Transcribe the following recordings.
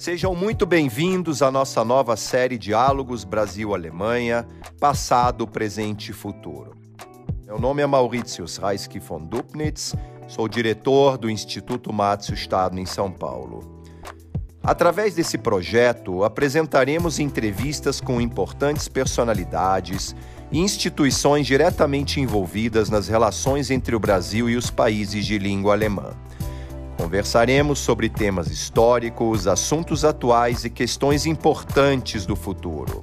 Sejam muito bem-vindos à nossa nova série Diálogos Brasil-Alemanha, Passado, Presente e Futuro. Meu nome é Mauritius Reisky von Dupnitz, sou diretor do Instituto Mátio Estado em São Paulo. Através desse projeto, apresentaremos entrevistas com importantes personalidades e instituições diretamente envolvidas nas relações entre o Brasil e os países de língua alemã. Conversaremos sobre temas históricos, assuntos atuais e questões importantes do futuro.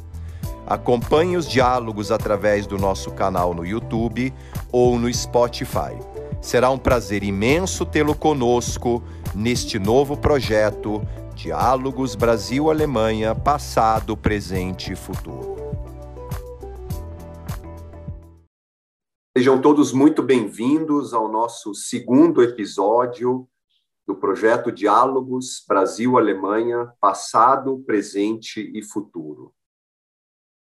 Acompanhe os diálogos através do nosso canal no YouTube ou no Spotify. Será um prazer imenso tê-lo conosco neste novo projeto Diálogos Brasil-Alemanha Passado, Presente e Futuro. Sejam todos muito bem-vindos ao nosso segundo episódio do projeto Diálogos Brasil-Alemanha, Passado, Presente e Futuro.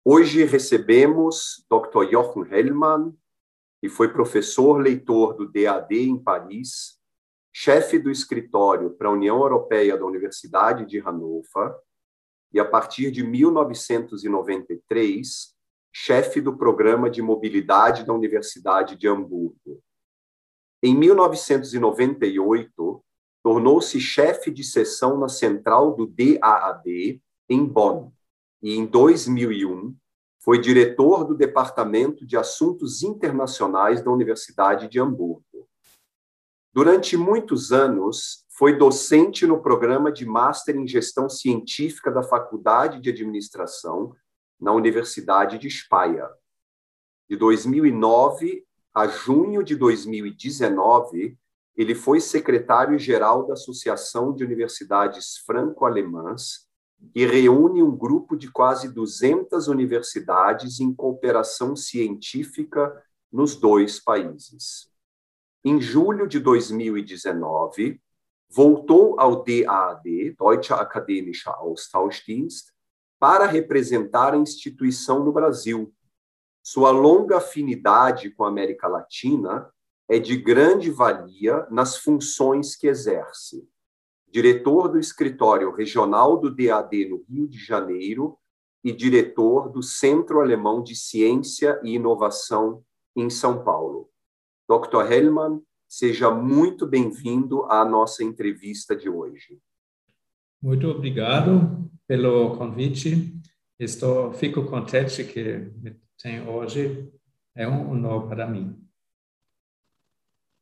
Hoje recebemos Dr. Jochen Hellmann, que foi professor leitor do DAD em Paris, chefe do escritório para a União Europeia da Universidade de Hannover e, a partir de 1993, chefe do programa de mobilidade da Universidade de Hamburgo. Em 1998, tornou-se chefe de seção na central do DAAD em Bonn e, em 2001, foi diretor do Departamento de Assuntos Internacionais da Universidade de Hamburgo. Durante muitos anos, foi docente no programa de Master em Gestão Científica da Faculdade de Administração na Universidade de Speyer. De 2009 a junho de 2019, ele foi secretário-geral da Associação de Universidades Franco-Alemãs, que reúne um grupo de quase 200 universidades em cooperação científica nos dois países. Em julho de 2019, voltou ao DAAD, Deutsche Akademische Austauschdienst, para representar a instituição no Brasil. Sua longa afinidade com a América Latina é de grande valia nas funções que exerce. Diretor do Escritório Regional do DAD no Rio de Janeiro e diretor do Centro Alemão de Ciência e Inovação em São Paulo. Dr. Hellmann, seja muito bem-vindo à nossa entrevista de hoje. Muito obrigado pelo convite. Estou, fico contente que me tem hoje. É um honor para mim.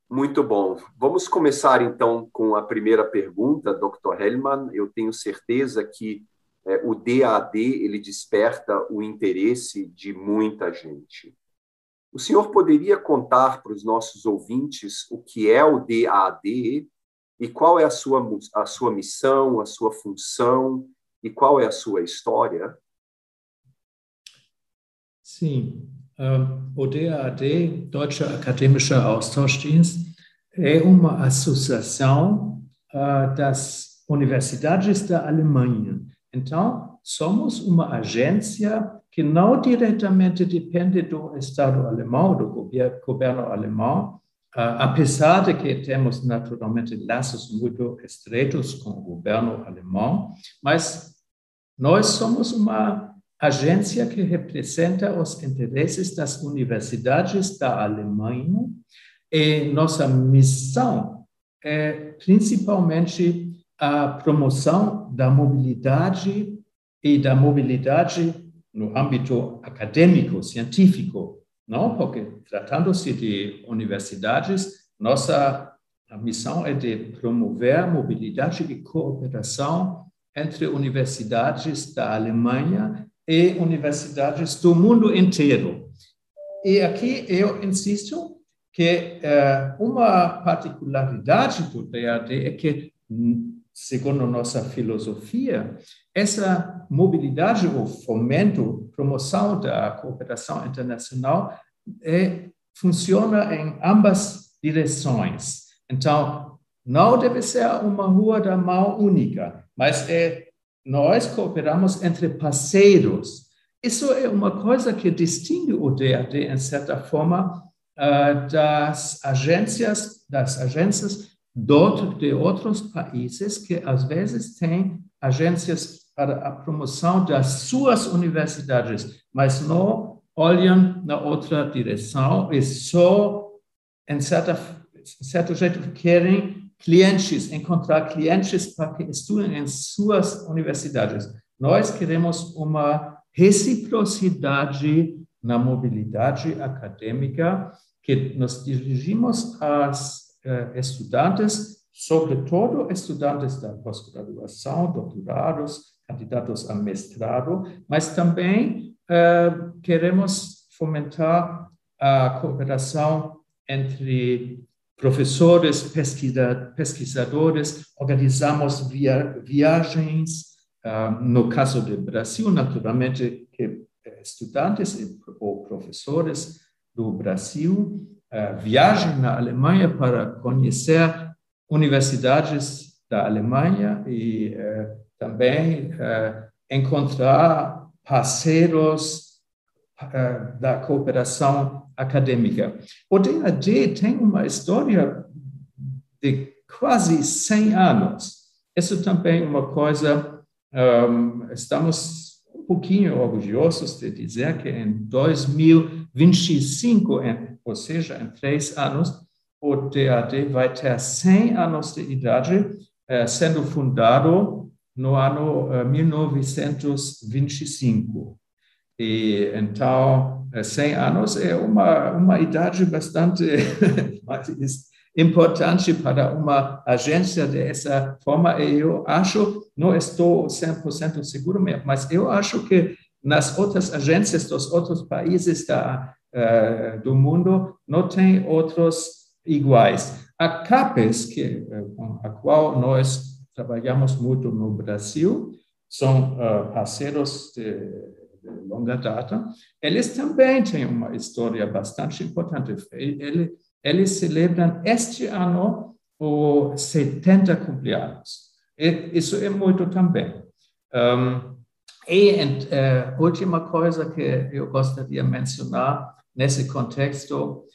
Muito bom. Vamos começar então com a primeira pergunta, Dr. Hellman. Eu tenho certeza que é, o DAD ele desperta o interesse de muita gente. O senhor poderia contar para os nossos ouvintes o que é o DAD e qual é a sua, a sua missão, a sua função e qual é a sua história? Sim, o DAD, Deutscher Akademischer Austauschdienst, é uma associação uh, das universidades da Alemanha. Então, somos uma agência que não diretamente depende do Estado alemão, do governo alemão, uh, apesar de que temos naturalmente laços muito estreitos com o governo alemão, mas nós somos uma agência que representa os interesses das universidades da Alemanha e nossa missão é principalmente a promoção da mobilidade e da mobilidade no âmbito acadêmico, científico, não? Porque tratando-se de universidades, nossa missão é de promover mobilidade e cooperação entre universidades da Alemanha e universidades do mundo inteiro. E aqui eu insisto que uh, uma particularidade do DAD é que, segundo nossa filosofia, essa mobilidade, o fomento, promoção da cooperação internacional é, funciona em ambas direções. Então, não deve ser uma rua da mão única, mas é nós cooperamos entre parceiros. Isso é uma coisa que distingue o DAD, em certa forma, ah, das agências, das agências de outros países que às vezes têm agências para a promoção das suas universidades, mas não olham na outra direção e só, em certa, certo jeito, querem clientes, encontrar clientes para que estudem em suas universidades. Nós queremos uma reciprocidade na mobilidade acadêmica, que nos dirigimos aos uh, estudantes, sobretudo estudantes da pós-graduação, doutorados, candidatos a mestrado, mas também uh, queremos fomentar a cooperação entre professores, pesquisa, pesquisadores, organizamos via, viagens, uh, no caso do Brasil, naturalmente, que estudantes ou professores do Brasil uh, viajem na Alemanha para conhecer universidades da Alemanha e uh, também uh, encontrar parceiros da cooperação acadêmica. O DAD tem uma história de quase 100 anos. Isso também é uma coisa, um, estamos pouquinho orgulhosos de dizer que em 2025, ou seja, em três anos, o DAD vai ter 100 anos de idade, eh, sendo fundado no ano 1925. Eh, e então, 100 eh, anos é uma, uma idade bastante importante para uma agência dessa forma. Eu acho, não estou 100% seguro, mas eu acho que nas outras agências dos outros países da, uh, do mundo não tem outros iguais. A CAPES, que, com a qual nós trabalhamos muito no Brasil, são uh, parceiros de longa data, eles também têm uma história bastante importante. Ele, eles celebram este ano os 70 cumpleaños. Isso é muito também. Um, e uh, última coisa que eu gostaria de mencionar nesse contexto,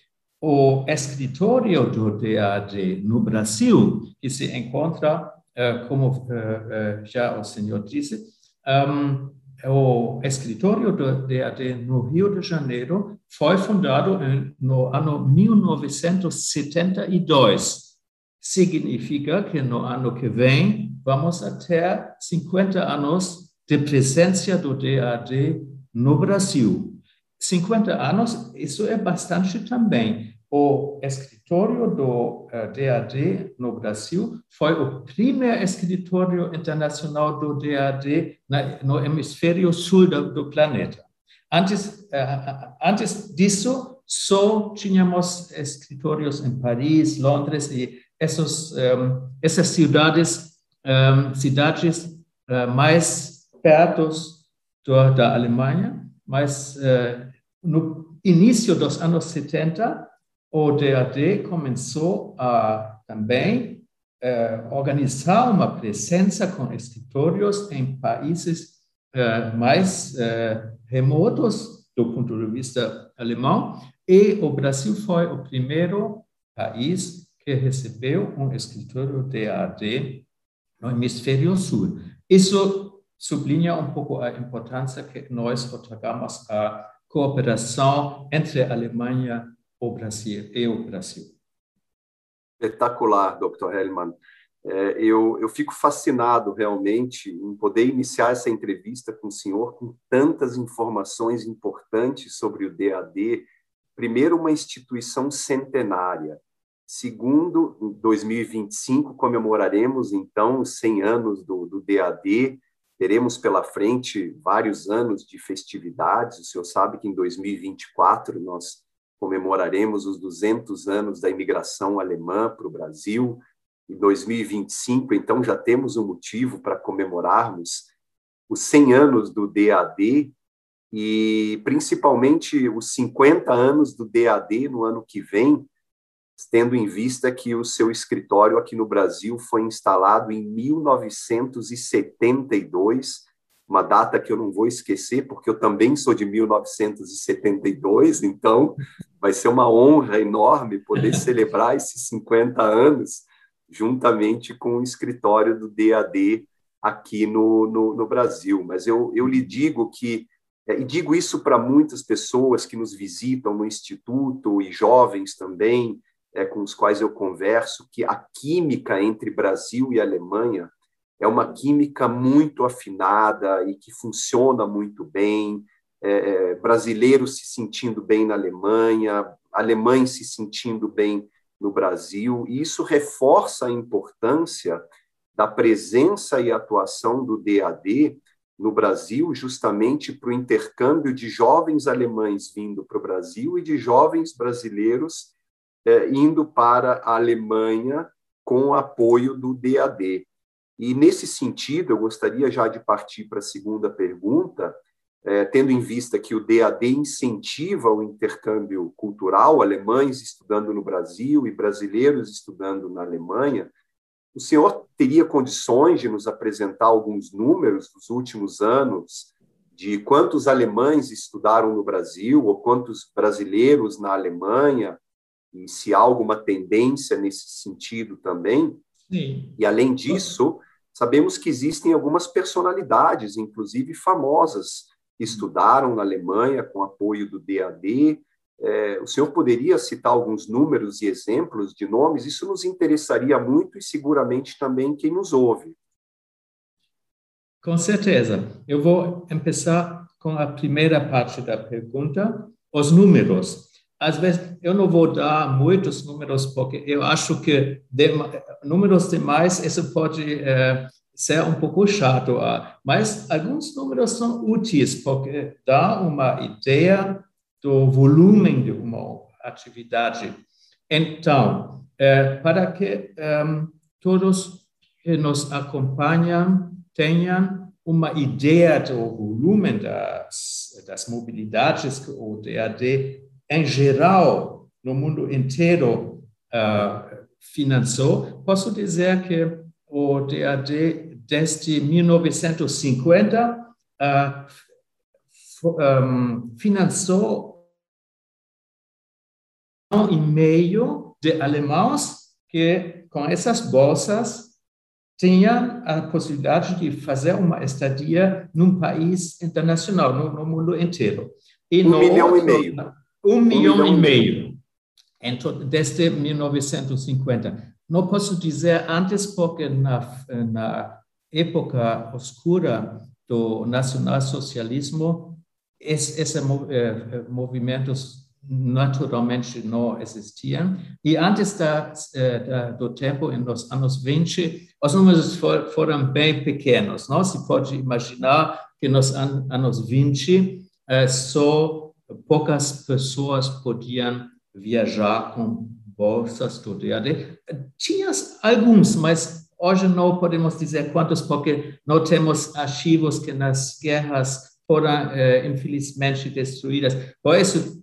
o escritório do DAD no Brasil, que se encontra, uh, como uh, já o senhor disse, um, o escritório do DAD no Rio de Janeiro foi fundado no ano 1972. Significa que no ano que vem vamos ter 50 anos de presença do DAD no Brasil. 50 anos, isso é bastante também o escritório do DAD eh, no Brasil foi o primeiro escritório internacional do DAD no hemisfério sul do, do planeta. Antes, uh, antes disso, só tínhamos escritórios em Paris, Londres e esses, um, essas cidades, cidades mais perto do, da Alemanha, mas no início dos anos 70, o DAD começou a também eh, organizar uma presença com escritórios em países eh, mais eh, remotos do ponto de vista alemão, e o Brasil foi o primeiro país que recebeu um escritório DAD no hemisfério sul. Isso sublinha um pouco a importância que nós otorgamos à cooperação entre a Alemanha o Brasil e o Brasil. Espetacular, Dr. Hellman. É, eu, eu fico fascinado realmente em poder iniciar essa entrevista com o senhor com tantas informações importantes sobre o DAD. Primeiro, uma instituição centenária. Segundo, em 2025 comemoraremos então os 100 anos do, do DAD. Teremos pela frente vários anos de festividades. O senhor sabe que em 2024 nós comemoraremos os 200 anos da imigração alemã para o Brasil. Em 2025, então, já temos um motivo para comemorarmos os 100 anos do DAD e, principalmente, os 50 anos do DAD no ano que vem, tendo em vista que o seu escritório aqui no Brasil foi instalado em 1972 uma data que eu não vou esquecer, porque eu também sou de 1972, então vai ser uma honra enorme poder celebrar esses 50 anos juntamente com o escritório do DAD aqui no, no, no Brasil. Mas eu, eu lhe digo que, é, e digo isso para muitas pessoas que nos visitam no Instituto e jovens também, é, com os quais eu converso, que a química entre Brasil e Alemanha é uma química muito afinada e que funciona muito bem. É, é brasileiros se sentindo bem na Alemanha, alemães se sentindo bem no Brasil, e isso reforça a importância da presença e atuação do DAD no Brasil, justamente para o intercâmbio de jovens alemães vindo para o Brasil e de jovens brasileiros eh, indo para a Alemanha com o apoio do DAD. E, nesse sentido, eu gostaria já de partir para a segunda pergunta, eh, tendo em vista que o DAD incentiva o intercâmbio cultural, alemães estudando no Brasil e brasileiros estudando na Alemanha, o senhor teria condições de nos apresentar alguns números dos últimos anos de quantos alemães estudaram no Brasil ou quantos brasileiros na Alemanha e se há alguma tendência nesse sentido também? Sim. E além disso, sabemos que existem algumas personalidades, inclusive famosas, estudaram na Alemanha com apoio do DAD, é, o senhor poderia citar alguns números e exemplos de nomes? Isso nos interessaria muito e seguramente também quem nos ouve. Com certeza. Eu vou começar com a primeira parte da pergunta, os números. Às vezes, eu não vou dar muitos números, porque eu acho que de, números demais, isso pode é, ser um pouco chato, ah, mas alguns números são úteis, porque dá uma ideia do volume de uma atividade. Então, é, para que é, todos que nos acompanham tenham uma ideia do volume das, das mobilidades que o DAD, em geral, no mundo inteiro, uh, financiou, posso dizer que o DAD, desde 1950, uh, um, financiou e meio de alemães que, com essas bolsas, tinham a possibilidade de fazer uma estadia num país internacional, no, no mundo inteiro. E um milhão outro, e meio. Um, um milhão, milhão, e meio, então, desde 1950. Não posso dizer antes, porque na, na época oscura do nacionalsocialismo, esse, esse eh, movimentos naturalmente não existiam. E antes da, eh, da, do tempo, nos anos 20, os números for, foram bem pequenos. Não se pode imaginar que nos an, anos 20 eh, só poucas pessoas podiam viajar com bolsas do DAD. Tinha alguns, mas hoje não podemos dizer quantos, porque não temos arquivos que nas guerras foram, eh, infelizmente, destruídas. Por isso,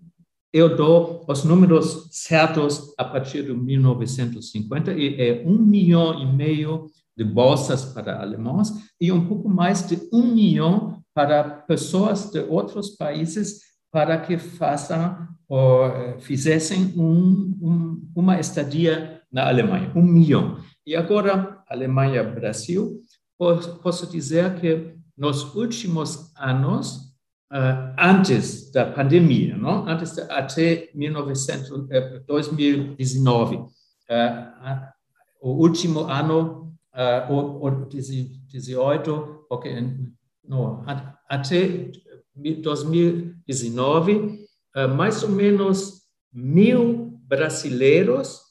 eu dou os números certos a partir de 1950 e é um milhão e meio de bolsas para alemães e um pouco mais de um milhão para pessoas de outros países para que façam ou fizessem um, um, uma estadia na Alemanha, um milhão. E agora, Alemanha, Brasil, posso dizer que nos últimos anos uh, antes da pandemia, não? antes de, até 1900, 2019. Uh, o último ano, uh, o, o 18, okay, até 2019, uh, mais ou menos mil brasileiros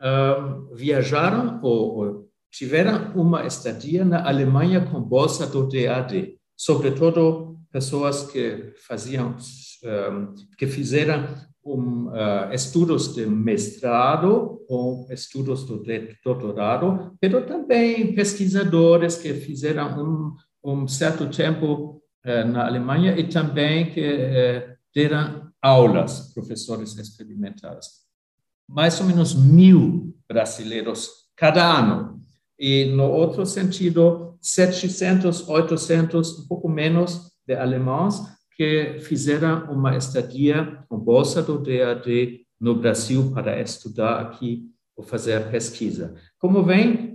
uh, viajaram ou, tiveram uma estadia na Alemanha com bolsa do DAD, sobretudo pessoas que faziam, um, que fizeram um, uh, estudos de mestrado ou estudos de doutorado, mas também pesquisadores que fizeram um, um certo tempo na Alemanha e também que deram aulas, professores experimentais. Mais ou menos mil brasileiros cada ano. E, no outro sentido, 700, 800, um pouco menos, de alemães que fizeram uma estadia com bolsa do DAD no Brasil para estudar aqui ou fazer pesquisa. Como vem,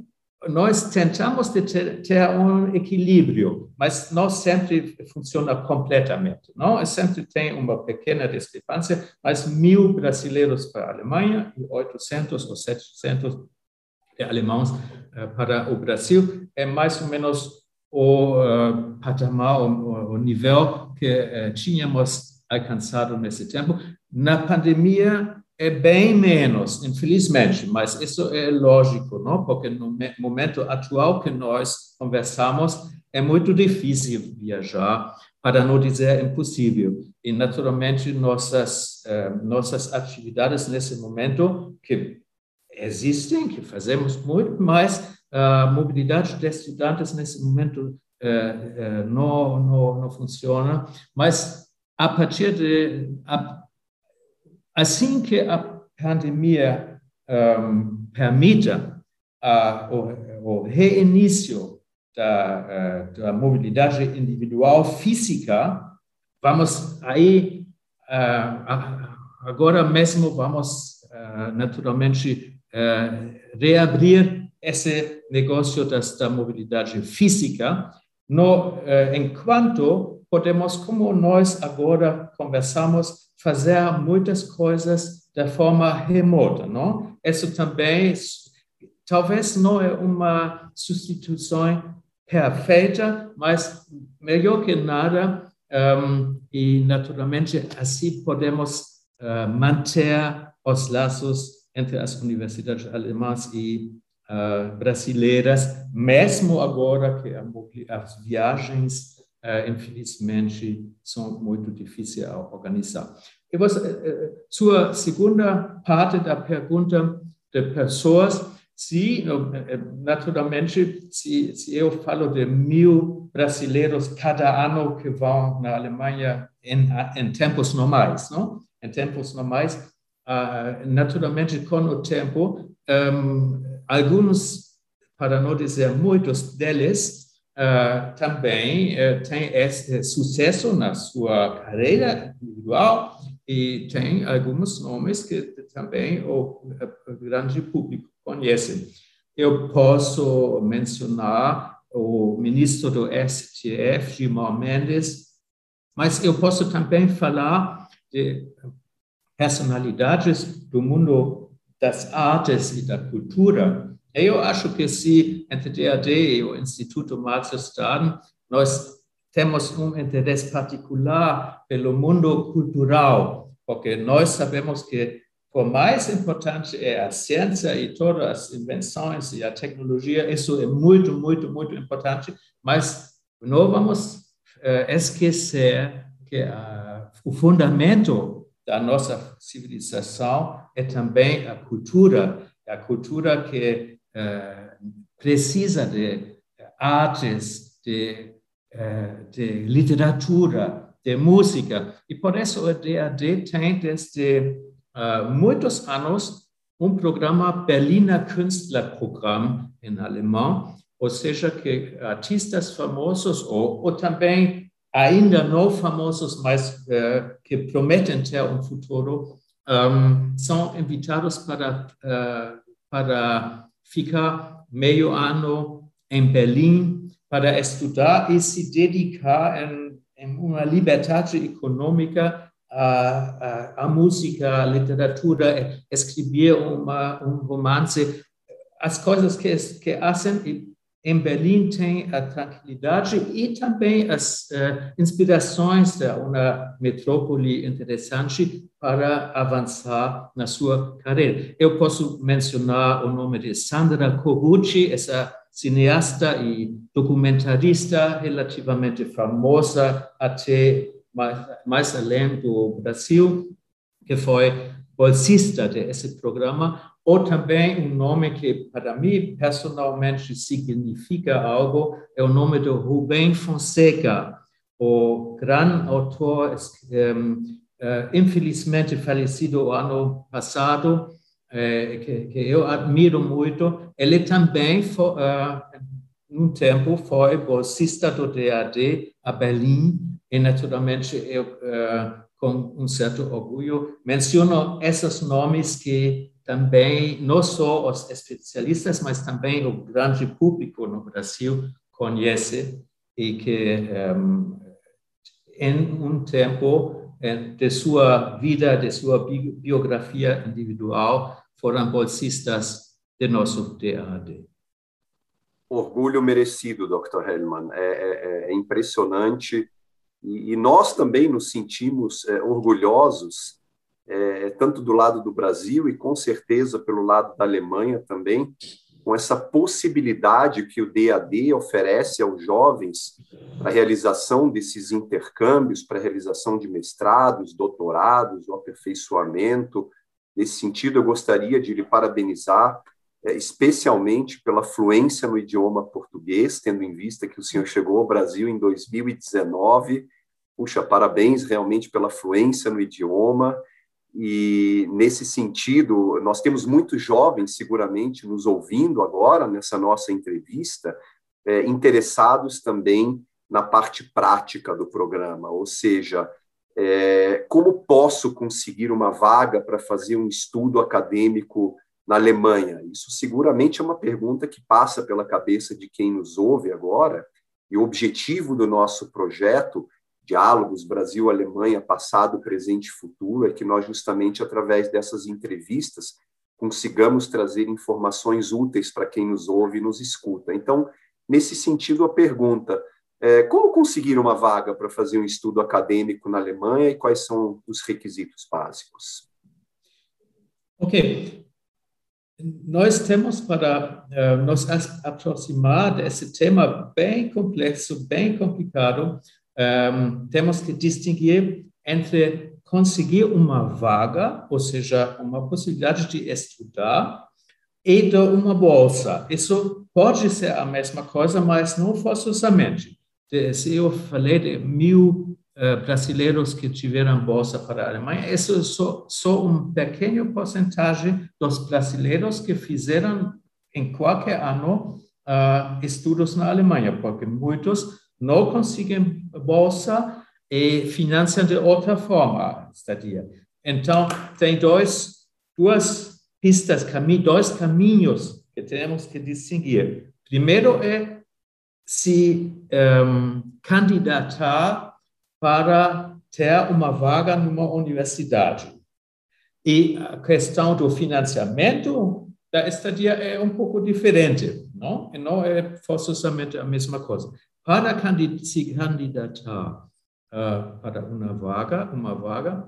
nós tentamos ter, ter, um equilíbrio, mas não sempre funciona completamente. Não? Sempre tem uma pequena discrepância, mas mil brasileiros para a Alemanha e 800 ou 700 de alemães uh, para o Brasil é mais ou menos o uh, patamar, o, o, nível que uh, tínhamos alcançado nesse tempo. Na pandemia, é bem menos, infelizmente, mas isso é lógico, não? porque no momento atual que nós conversamos, é muito difícil viajar, para não dizer impossível. E, naturalmente, nossas, eh, nossas atividades nesse momento, que existem, que fazemos muito, mas a mobilidade de estudantes nesse momento eh, eh, não, não, não funciona. Mas, a partir de. A, Assim que a pandemia um, permita uh, o, o, reinício da, uh, da, mobilidade individual física, vamos aí, uh, agora mesmo vamos naturalmente reabrir esse negócio das, da mobilidade física, no, enquanto podemos, como nós agora conversamos, fazer muitas coisas de forma remota, não? Isso também, talvez não é uma substituição perfeita, mas melhor que nada, um, e naturalmente assim podemos uh, manter os laços entre as universidades alemãs e uh, brasileiras, mesmo agora que as viagens infelizmente, são muito difíceis a organizar. E você, uh, sua segunda parte da pergunta de pessoas, se, naturalmente, se, se eu falo de mil brasileiros cada ano que vão na Alemanha em, em tempos normais, não? Em tempos normais, uh, naturalmente, com o tempo, um, alguns, para não dizer muitos deles, uh, também uh, tem esse sucesso na sua carreira individual e tem alguns nomes que também o, grande público conhece. Eu posso mencionar o ministro do STF, Gilmar Mendes, mas eu posso também falar de personalidades do mundo das artes e da cultura eu acho que se entre DAD e o Instituto Marxo Staden nós temos um interesse particular pelo mundo cultural, porque nós sabemos que por mais importante é a ciência e todas as invenções e a tecnologia, isso é muito, muito, muito importante, mas não vamos esquecer que o fundamento da nossa civilização é também a cultura, a cultura que precisa de artes, de, eh, de literatura, de música. E por isso o DAD tem desde uh, muitos anos um programa Berliner Künstlerprogramm em alemão, ou seja, que artistas famosos ou, ou também ainda não famosos, mas uh, que prometem ter um futuro, um, são invitados para, uh, para fica meio ano em Berlim para estudar e se dedicar em, em uma liberdade econômica à, à, à, música, à literatura, escrever uma, um romance, as coisas que, que fazem em Berlim tem a tranquilidade e também as uh, inspirações de uma metrópole interessante para avançar na sua carreira. Eu posso mencionar o nome de Sandra Corrucci, essa cineasta e documentarista relativamente famosa até mais, mais além do Brasil, que foi bolsista desse programa ou também um nome que, para mim, personalmente significa algo, é o nome de Rubem Fonseca, o grande autor, uh, eh, infelizmente falecido ano passado, uh, que, eu admiro muito. Ele também, foi, num tempo, foi bolsista do DAD a Berlim, e naturalmente eu, com um certo orgulho, menciono esses nomes que também não só os especialistas, mas também o grande público no Brasil conhece e que um, em um tempo de sua vida, de sua biografia individual, foram bolsistas de nosso DAD. Orgulho merecido, Dr. Hellman. É, é, é impressionante e, nós também nos sentimos é, orgulhosos, é, tanto do lado do Brasil e com certeza pelo lado da Alemanha também, com essa possibilidade que o DAD oferece aos jovens para a realização desses intercâmbios, para a realização de mestrados, doutorados, o aperfeiçoamento. Nesse sentido, eu gostaria de lhe parabenizar, é, especialmente pela fluência no idioma português, tendo em vista que o senhor chegou ao Brasil em 2019. Puxa, parabéns realmente pela fluência no idioma e, nesse sentido, nós temos muitos jovens, seguramente, nos ouvindo agora, nessa nossa entrevista, é, interessados também na parte prática do programa, ou seja, é, como posso conseguir uma vaga para fazer um estudo acadêmico na Alemanha? Isso seguramente é uma pergunta que passa pela cabeça de quem nos ouve agora, e o objetivo do nosso projeto diálogos Brasil-Alemanha, passado, presente e futuro, é que nós, justamente através dessas entrevistas, consigamos trazer informações úteis para quem nos ouve e nos escuta. Então, nesse sentido, a pergunta: é, como conseguir uma vaga para fazer um estudo acadêmico na Alemanha e quais são os requisitos básicos? Ok. Nós temos para uh, nos aproximar desse tema bem complexo, bem complicado, um, temos que distinguir entre conseguir uma vaga, ou seja, uma possibilidade de estudar, e de uma bolsa. Isso pode ser a mesma coisa, mas não forçosamente. Se eu falei de mil uh, brasileiros que tiveram bolsa para a Alemanha, isso é só, só um pequeno porcentagem dos brasileiros que fizeram em qualquer ano uh, estudos na Alemanha, porque muitos não conseguem bolsa e financiam de outra forma a estadia. Então, tem dois, duas pistas, dois caminhos que temos que distinguir. Primeiro é se um, candidatar para ter uma vaga numa universidade. E a questão do financiamento da estadia é um pouco diferente, não? E não é forçosamente a mesma coisa para se candidatar uh, para uma vaga, uma vaga,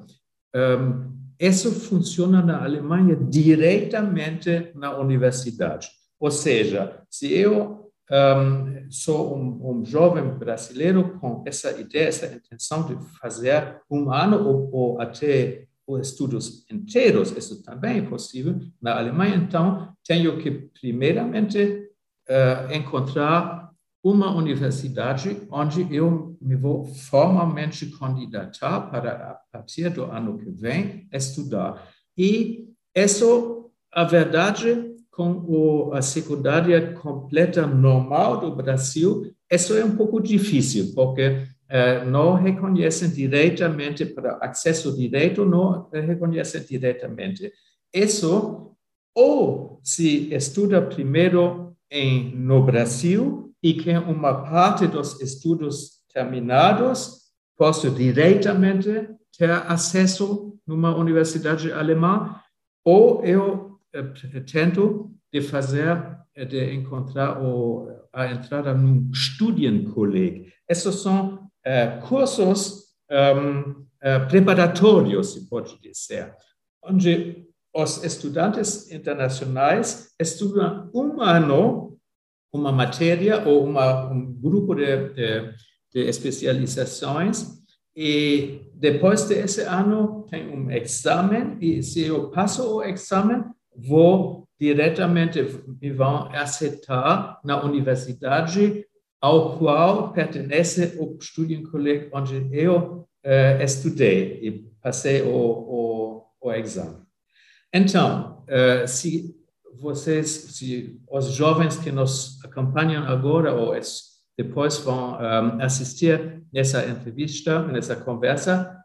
um, isso funciona na Alemanha diretamente na universidade. Ou seja, se eu um, sou um, um, jovem brasileiro com essa ideia, essa intenção de fazer um ano ou, ou até estudos inteiros, isso também é possível na Alemanha, então tenho que primeiramente uh, encontrar uma universidade onde eu me vou formalmente candidatar para, a partir do ano que vem, estudar. E isso, a verdade, com a secundária completa normal do Brasil, isso é um pouco difícil, porque eh, não reconhecem diretamente, para acesso direto, não reconhecem diretamente. Isso, ou se estuda primeiro em, no Brasil, e que uma parte dos estudos terminados posso diretamente ter acesso numa universidade alemã, ou eu eh, tento de fazer, eh, de encontrar o, a entrada num Studienkolleg. Esses são uh, cursos um, uh, preparatórios, se pode dizer, onde os estudantes internacionais estudam um ano uma matéria ou uma, um grupo de, de, de especializações e depois desse ano tem um exame e se eu passo o exame, vou diretamente, me vão aceitar na universidade ao qual pertence o Studienkolleg onde eu uh, estudei e passei o, o, o exame. Então, uh, se vocês, se os jovens que nos acompanham agora ou depois vão um, assistir nessa entrevista, nessa conversa,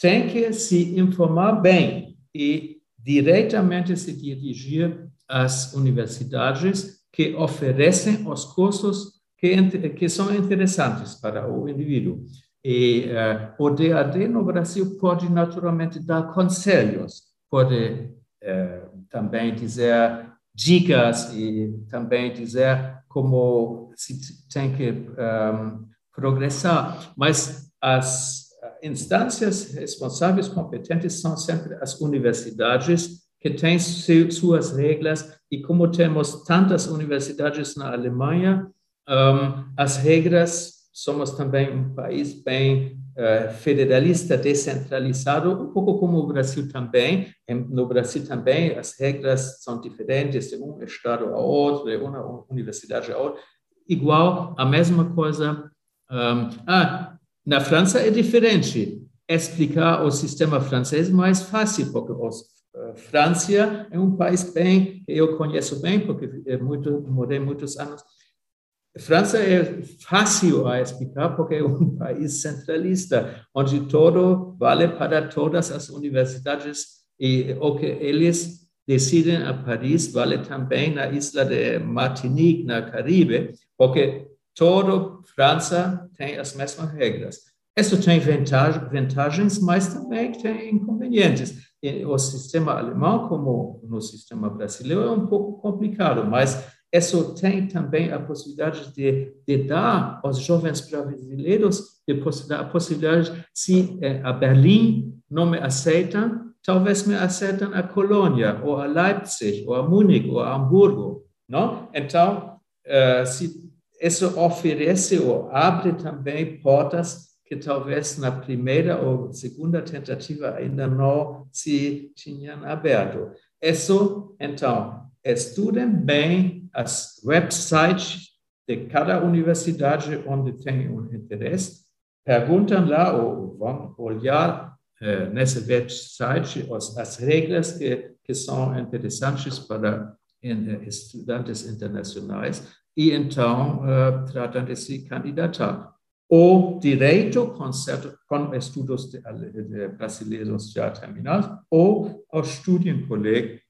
têm que se informar bem e diretamente se dirigir às universidades que oferecem os cursos que, que são interessantes para o indivíduo. E uh, o DAD no Brasil pode naturalmente dar conselhos, pode uh, também dizer dicas e também dizer como se tem que um, progressar, mas as instâncias responsáveis competentes são sempre as universidades que têm suas regras e como temos tantas universidades na Alemanha, um, as regras somos também um país bem uh, federalista, descentralizado, um pouco como o Brasil também. No Brasil também as regras são diferentes de um estado a outro, de uma universidade a outra. Igual, a mesma coisa. Ah, na França é diferente. Explicar o sistema francês é mais fácil, porque os uh, França é um país bem, eu conheço bem, porque é muito, morei muitos anos França é fácil a explicar porque é um país centralista, onde tudo vale para todas as universidades e o que eles decidem a Paris vale também na isla de Martinique, na Caribe, porque toda França tem as mesmas regras. Isso tem vantagens, mas também tem inconvenientes. O sistema alemão, como no sistema brasileiro, é um pouco complicado, mas isso tem também a possibilidade de, de dar aos jovens brasileiros a possibilidade, se eh, a Berlim não me aceitam, talvez me aceitem a Colônia, ou a Leipzig, ou a Munique, ou a Hamburgo. Não? Então, uh, se isso oferece ou abre também portas que talvez na primeira ou segunda tentativa ainda não se tinham aberto. Isso, então, estudem bem as websites de cada universidade onde tem um interesse, perguntam lá ou vão olhar eh, nessa website as, as regras que, que são interessantes para eh, estudantes internacionais e então uh, tratam de se candidatar. Ou direito com, certo, com estudos de, de brasileiros já terminados, ou ao Studienkolleg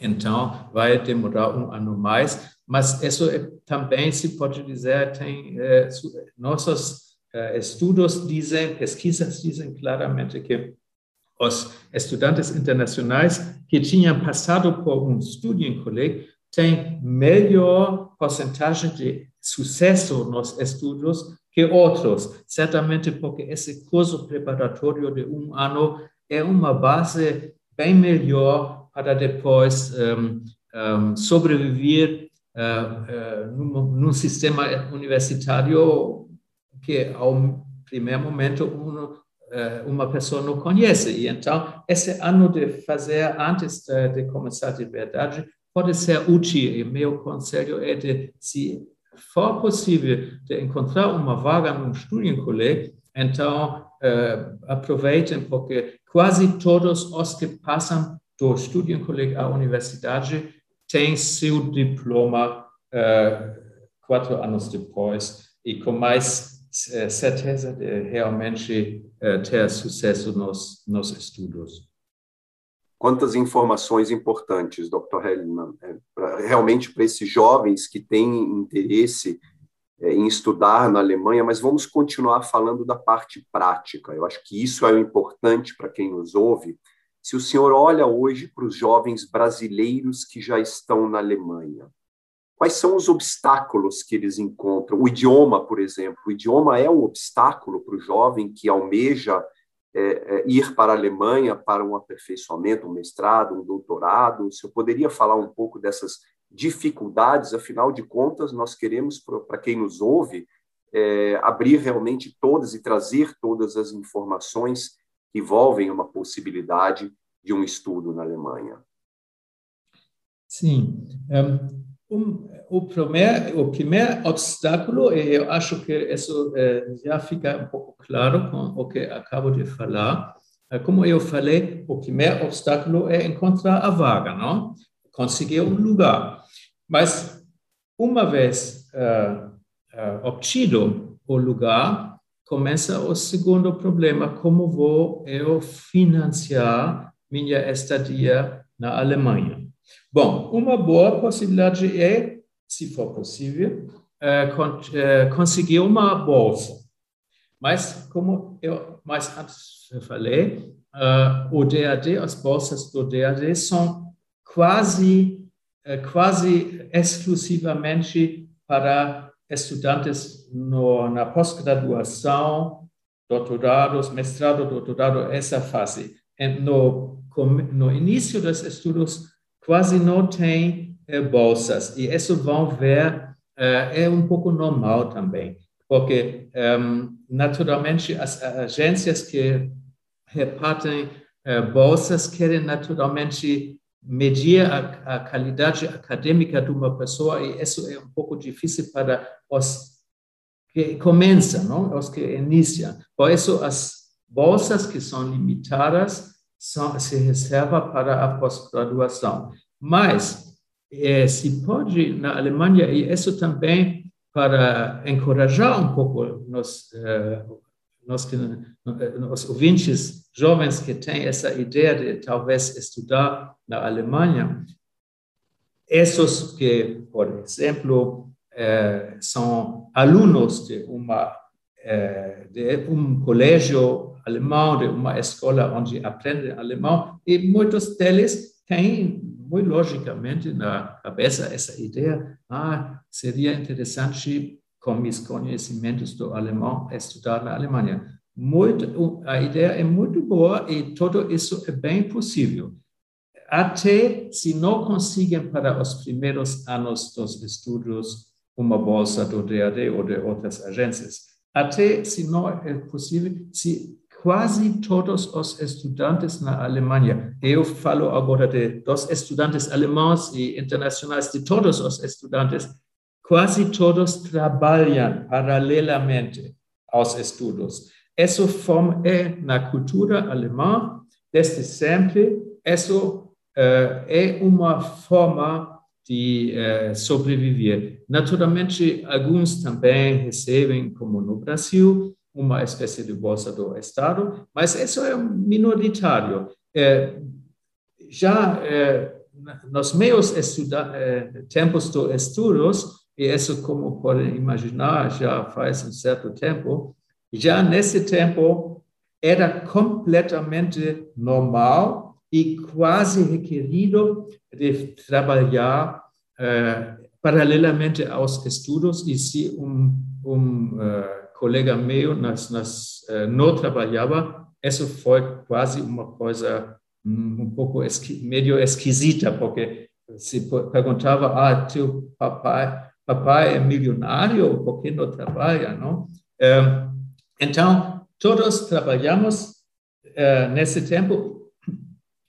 então, vai demorar um ano mais, mas isso é, também se pode dizer, tem eh, nossos eh, estudos dizem, pesquisas dizem claramente que os estudantes internacionais que tinham passado por um studienkolleg têm melhor porcentagem de sucesso nos estudos que outros, certamente porque esse curso preparatório de um ano é uma base bem melhor para depois um, um, sobreviver uh, uh, num, sistema universitário que, ao primeiro momento, uh, uma pessoa não conhece. E então, esse ano de fazer antes de, de começar de verdade pode ser útil. E meu conselho é de, se for possível, de encontrar uma vaga num studienkolleg, então uh, aproveitem, porque quase todos os que passam do Studienkolleg à universidade tem seu diploma uh, quatro anos depois e com mais certeza de realmente uh, ter sucesso nos, nos estudos. Quantas informações importantes, Dr. Hellman, realmente para esses jovens que têm interesse em estudar na Alemanha, mas vamos continuar falando da parte prática. Eu acho que isso é o importante para quem nos ouve, se o senhor olha hoje para os jovens brasileiros que já estão na Alemanha, quais são os obstáculos que eles encontram? O idioma, por exemplo. O idioma é um obstáculo para o jovem que almeja é, é, ir para a Alemanha para um aperfeiçoamento, um mestrado, um doutorado. O senhor poderia falar um pouco dessas dificuldades? Afinal de contas, nós queremos, para quem nos ouve, é, abrir realmente todas e trazer todas as informações envolvem uma possibilidade de um estudo na Alemanha. Sim. Um, o, primeiro, o primeiro obstáculo, e eu acho que isso eh, já fica um pouco claro com o que acabo de falar, é, como eu falei, o primeiro obstáculo é encontrar a vaga, não? conseguir um lugar. Mas, uma vez obtido o lugar, começa o segundo problema, como vou eu financiar minha estadia na Alemanha. Bom, uma boa possibilidade é, se for possível, conseguir uma bolsa. Mas, como eu mais antes falei, o DAD, as bolsas do DAD são quase, quase exclusivamente para estudantes no, na pós-graduação, doutorados, mestrado, doutorado, essa fase. No, no início dos estudos, quase não tem eh, bolsas, e isso vão ver, eh, é um pouco normal também, porque, um, naturalmente, as agências que repartem eh, bolsas querem naturalmente medir a, a, qualidade acadêmica de uma pessoa e isso é um pouco difícil para os que começam, não? os que iniciam. Por isso, as bolsas que são limitadas são, se reservam para a pós-graduação. Mas eh, se pode, na Alemanha, e isso também para encorajar um pouco nos, eh, nos, nos ouvintes jovens que têm essa ideia de talvez estudar na Alemanha, esses que, por exemplo, eh, são alunos de uma eh, de um colégio alemão, de uma escola onde aprendem alemão, e muitos deles têm muito logicamente na cabeça essa ideia, ah, seria interessante com meus conhecimentos do alemão estudar na Alemanha. Muito, a ideia é muito boa e tudo isso é bem possível. Até se não conseguem para os primeiros anos dos estudos uma bolsa do DAD ou de outras agências, até se não é possível, se quase todos os estudantes na Alemanha, eu falo agora de dos estudantes alemães e internacionais, de todos os estudantes, quase todos trabalham paralelamente aos estudos. Isso forma é na cultura alemã desde sempre. Isso uh, é uma forma de uh, sobreviver. Naturalmente, alguns também recebem, como no Brasil, uma espécie de bolsa do Estado, mas isso é minoritário. É, já nos meus tempos dos estudos, e isso, como podem imaginar, já faz um certo tempo, já nesse tempo era completamente normal e quase requerido de trabalhar uh, paralelamente aos estudos. E se um, um uh, colega meu nas, nas, uh, não trabalhava, isso foi quase uma coisa um, um pouco esqui, meio esquisita, porque se perguntava, ah, teu papai, papai é milionário, por que não trabalha, não? Então, todos trabalhamos nesse tempo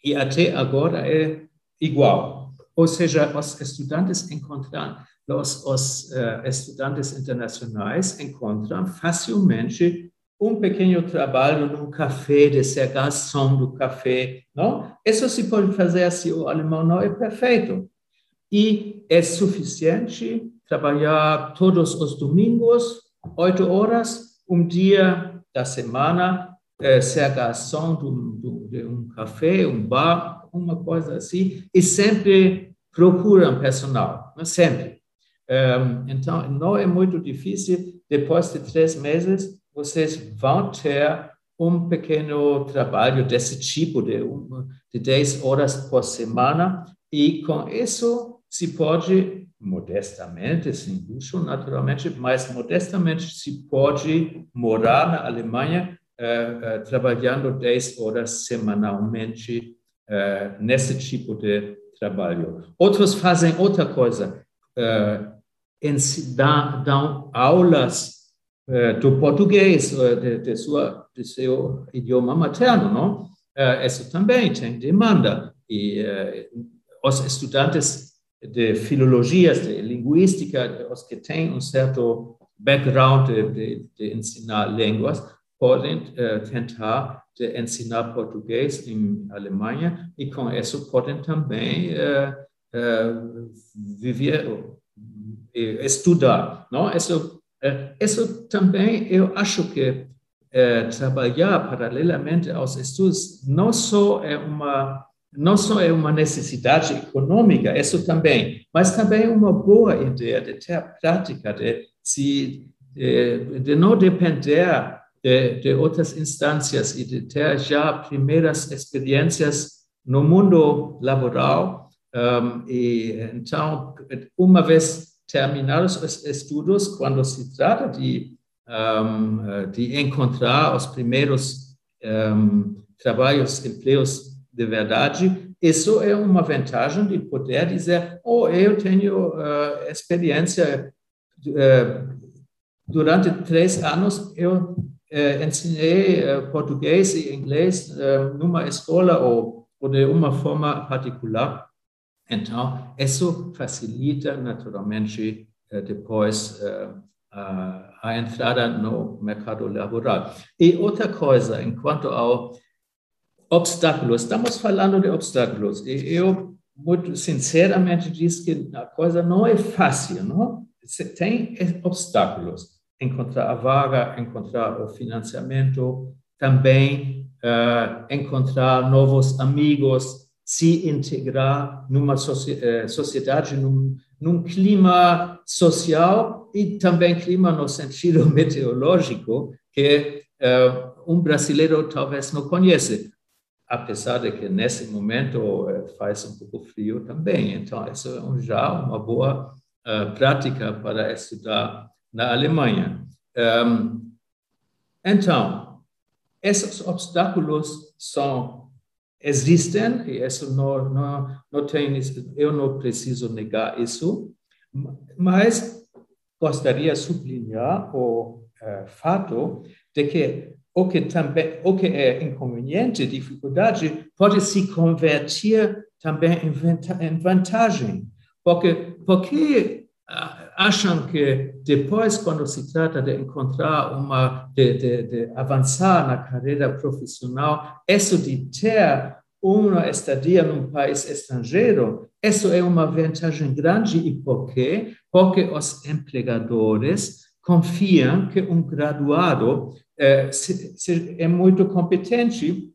e até agora é igual. Ou seja, os estudantes encontram, os, os uh, estudantes internacionais encontram facilmente um pequeno trabalho num café, de ser garçom do café, não? Isso se pode fazer se o alemão não é perfeito. E é suficiente trabalhar todos os domingos, oito horas, um dia da semana é, ser garçom de um café, um bar, uma coisa assim, e sempre procuram personal, né? sempre. Um, então, não é muito difícil, depois de três meses, vocês vão ter um pequeno trabalho desse tipo, de, um, de 10 horas por semana, e com isso se pode modestamente, sem luxo, naturalmente, mas modestamente se pode morar na Alemanha uh, uh, trabalhando 10 horas semanalmente uh, nesse tipo de trabalho. Outros fazem outra coisa, dão, dão aulas do português, de, de, sua, de seu idioma materno, não? isso também tem demanda. E os estudantes de filologias, de linguística, os que têm um certo background de, de, de ensinar línguas, podem uh, tentar de ensinar português em Alemanha e com isso podem também uh, uh, viver e estudar, não? Isso, isso também eu acho que trabalhar paralelamente aos estudos não só é uma não só é uma necessidade econômica, isso também, mas também uma boa ideia de ter prática, de, se, de, de não depender de, de, outras instâncias e de ter já primeiras experiências no mundo laboral. Um, e então, uma vez terminados os estudos, quando se trata de, um, de encontrar os primeiros um, trabalhos, empregos de verdade, isso é uma vantagem de poder dizer, oh, eu tenho uh, experiência uh, durante três anos, eu ensinei português e inglês numa escola ou, ou de uma forma particular. Então, isso facilita naturalmente depois a entrada no mercado laboral. E outra coisa, enquanto ao obstáculos, estamos falando de obstáculos, e eu muito sinceramente disse que a coisa não é fácil, não? Tem obstáculos, encontrar a vaga, encontrar o financiamento, também uh, encontrar novos amigos, se integrar numa eh, sociedade, num, num clima social e também clima no sentido meteorológico que uh, um brasileiro talvez não conhece apesar de que nesse momento faz um pouco frio também. Então, isso é já uma boa uh, prática para estudar na Alemanha. Um, então, esses obstáculos são existem e isso não, não, não tem, eu não preciso negar isso, mas gostaria de sublinhar o uh, fato de que o que também o que é inconveniente, dificuldade, pode se converter também em vantagem, porque porque ah, acham que depois quando se trata de encontrar uma de, de, de avançar na carreira profissional, isso de ter uma estadia num país estrangeiro, isso é uma vantagem grande e por quê? Porque os empregadores confiam que um graduado é, se, se é muito competente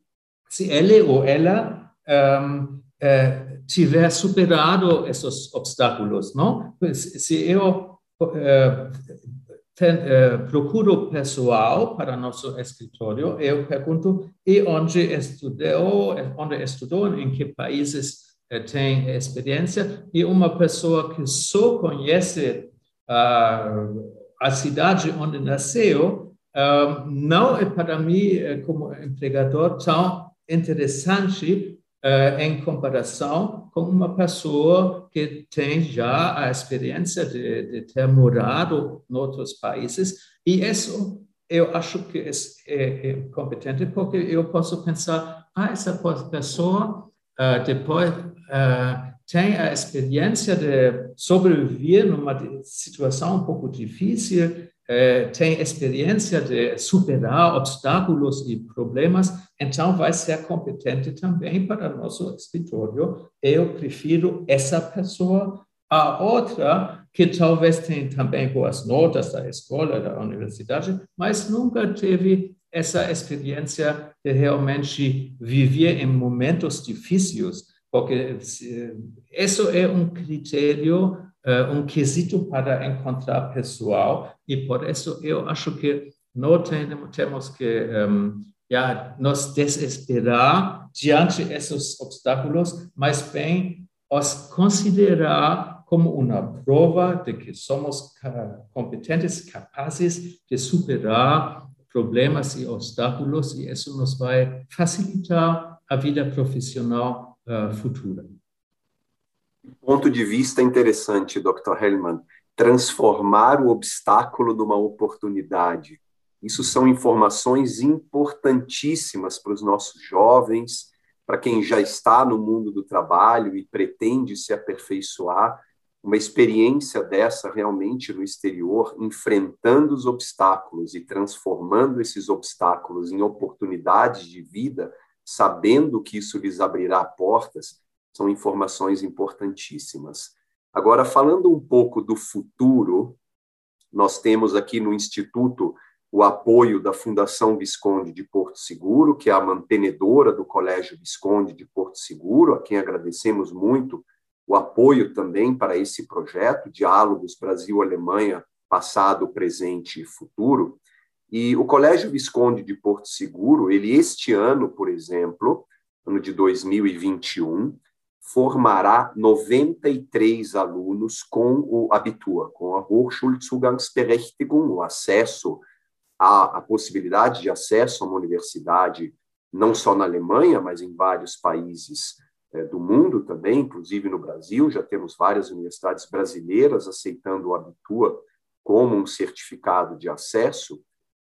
se ele ou ela um, é, tiver superado esses obstáculos, não? Se eu ten, é, procuro pessoal para nosso escritório, eu pergunto e onde estudou, onde estudou, em que países tem experiência, e uma pessoa que só conhece uh, a cidade onde nasceu, não é para mim, eh, como empregador, tão interessante uh, em comparação com uma pessoa que tem já a experiência de, de ter morado em outros países. E isso eu acho que é, é, é competente porque eu posso pensar, ah, essa pessoa uh, depois uh, tem a experiência de sobreviver numa situação um pouco difícil, eh, tem experiência de superar obstáculos e problemas, então vai ser competente também para nosso escritório. Eu prefiro essa pessoa a outra que talvez tenha também boas notas da escola, da universidade, mas nunca teve essa experiência de realmente viver em momentos difíceis porque isso é um critério, eh, um quesito para encontrar pessoal, e por isso eu acho que não temos que um, já, nos desesperar diante desses obstáculos, mas bem os considerar como uma prova de que somos competentes, capazes de superar problemas e obstáculos, e isso nos vai facilitar a vida profissional uh, futura. Ponto de vista interessante, Dr. Hellman. Transformar o obstáculo numa oportunidade. Isso são informações importantíssimas para os nossos jovens, para quem já está no mundo do trabalho e pretende se aperfeiçoar. Uma experiência dessa realmente no exterior, enfrentando os obstáculos e transformando esses obstáculos em oportunidades de vida, sabendo que isso lhes abrirá portas, são informações importantíssimas. Agora, falando um pouco do futuro, nós temos aqui no Instituto o apoio da Fundação Visconde de Porto Seguro, que é a mantenedora do Colégio Visconde de Porto Seguro, a quem agradecemos muito o apoio também para esse projeto, Diálogos Brasil-Alemanha, passado, presente e futuro. E o Colégio Visconde de Porto Seguro, ele este ano, por exemplo, ano de 2021, formará 93 alunos com o Abitur, com a Hochschulzugangsberechtigung, o acesso a, a possibilidade de acesso a uma universidade, não só na Alemanha, mas em vários países é, do mundo também, inclusive no Brasil, já temos várias universidades brasileiras aceitando o Abitua como um certificado de acesso,